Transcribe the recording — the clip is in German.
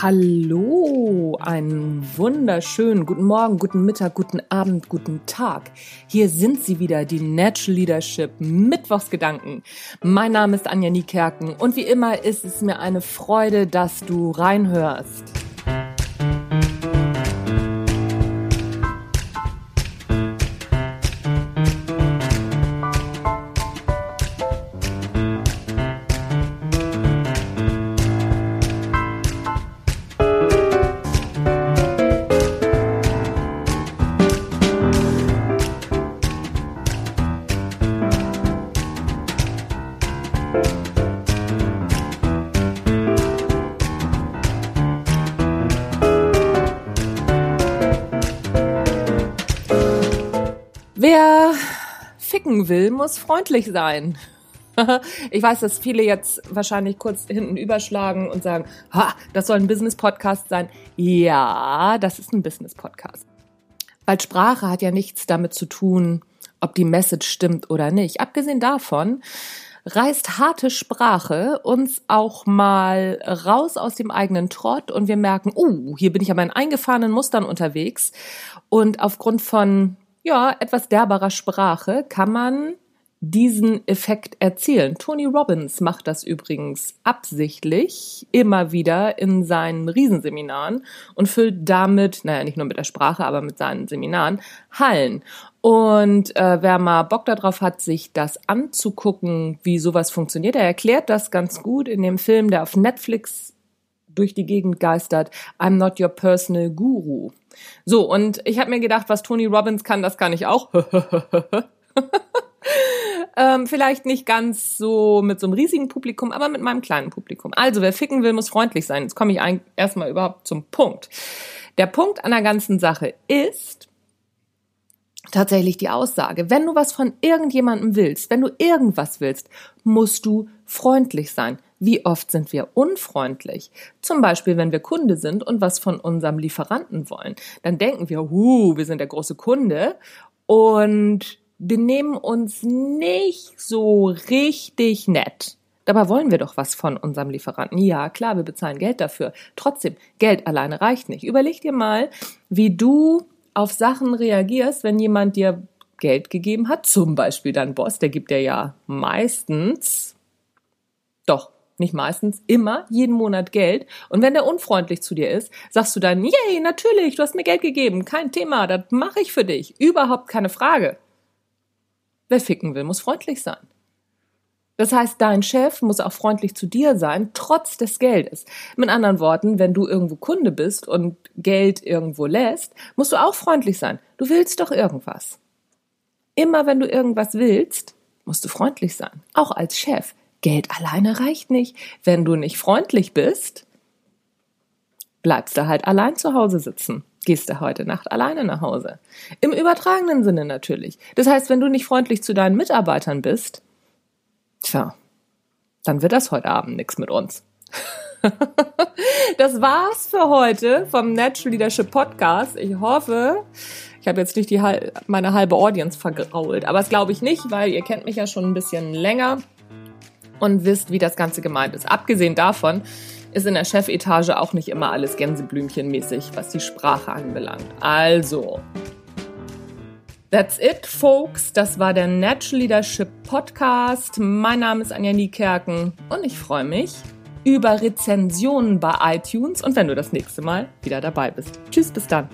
Hallo, einen wunderschönen guten Morgen, guten Mittag, guten Abend, guten Tag. Hier sind sie wieder, die Natural Leadership Mittwochsgedanken. Mein Name ist Anja Niekerken und wie immer ist es mir eine Freude, dass du reinhörst. Wer ficken will, muss freundlich sein. Ich weiß, dass viele jetzt wahrscheinlich kurz hinten überschlagen und sagen, ha, das soll ein Business-Podcast sein. Ja, das ist ein Business-Podcast. Weil Sprache hat ja nichts damit zu tun, ob die Message stimmt oder nicht. Abgesehen davon reißt harte Sprache uns auch mal raus aus dem eigenen Trott und wir merken, uh, hier bin ich aber in eingefahrenen Mustern unterwegs und aufgrund von ja, etwas derberer Sprache kann man diesen Effekt erzielen. Tony Robbins macht das übrigens absichtlich immer wieder in seinen Riesenseminaren und füllt damit, naja, nicht nur mit der Sprache, aber mit seinen Seminaren, Hallen. Und äh, wer mal Bock darauf hat, sich das anzugucken, wie sowas funktioniert, er erklärt das ganz gut in dem Film, der auf Netflix durch die Gegend geistert, I'm not your personal guru. So, und ich habe mir gedacht, was Tony Robbins kann, das kann ich auch. ähm, vielleicht nicht ganz so mit so einem riesigen Publikum, aber mit meinem kleinen Publikum. Also, wer ficken will, muss freundlich sein. Jetzt komme ich erstmal überhaupt zum Punkt. Der Punkt an der ganzen Sache ist tatsächlich die Aussage. Wenn du was von irgendjemandem willst, wenn du irgendwas willst, musst du freundlich sein. Wie oft sind wir unfreundlich? Zum Beispiel, wenn wir Kunde sind und was von unserem Lieferanten wollen. Dann denken wir, huh, wir sind der große Kunde und benehmen uns nicht so richtig nett. Dabei wollen wir doch was von unserem Lieferanten. Ja, klar, wir bezahlen Geld dafür. Trotzdem, Geld alleine reicht nicht. Überleg dir mal, wie du auf Sachen reagierst, wenn jemand dir Geld gegeben hat, zum Beispiel dein Boss, der gibt dir ja meistens, nicht meistens, immer, jeden Monat Geld. Und wenn der unfreundlich zu dir ist, sagst du dann, yay, natürlich, du hast mir Geld gegeben, kein Thema, das mache ich für dich. Überhaupt keine Frage. Wer ficken will, muss freundlich sein. Das heißt, dein Chef muss auch freundlich zu dir sein, trotz des Geldes. Mit anderen Worten, wenn du irgendwo Kunde bist und Geld irgendwo lässt, musst du auch freundlich sein. Du willst doch irgendwas. Immer wenn du irgendwas willst, musst du freundlich sein. Auch als Chef. Geld alleine reicht nicht. Wenn du nicht freundlich bist, bleibst du halt allein zu Hause sitzen. Gehst du heute Nacht alleine nach Hause. Im übertragenen Sinne natürlich. Das heißt, wenn du nicht freundlich zu deinen Mitarbeitern bist, tja, dann wird das heute Abend nichts mit uns. das war's für heute vom Natural Leadership Podcast. Ich hoffe, ich habe jetzt nicht die, meine halbe Audience vergrault, aber das glaube ich nicht, weil ihr kennt mich ja schon ein bisschen länger und wisst, wie das Ganze gemeint ist. Abgesehen davon ist in der Chefetage auch nicht immer alles Gänseblümchenmäßig, was die Sprache anbelangt. Also, That's it, folks. Das war der Natural Leadership Podcast. Mein Name ist Anja Niekerken und ich freue mich über Rezensionen bei iTunes und wenn du das nächste Mal wieder dabei bist. Tschüss, bis dann.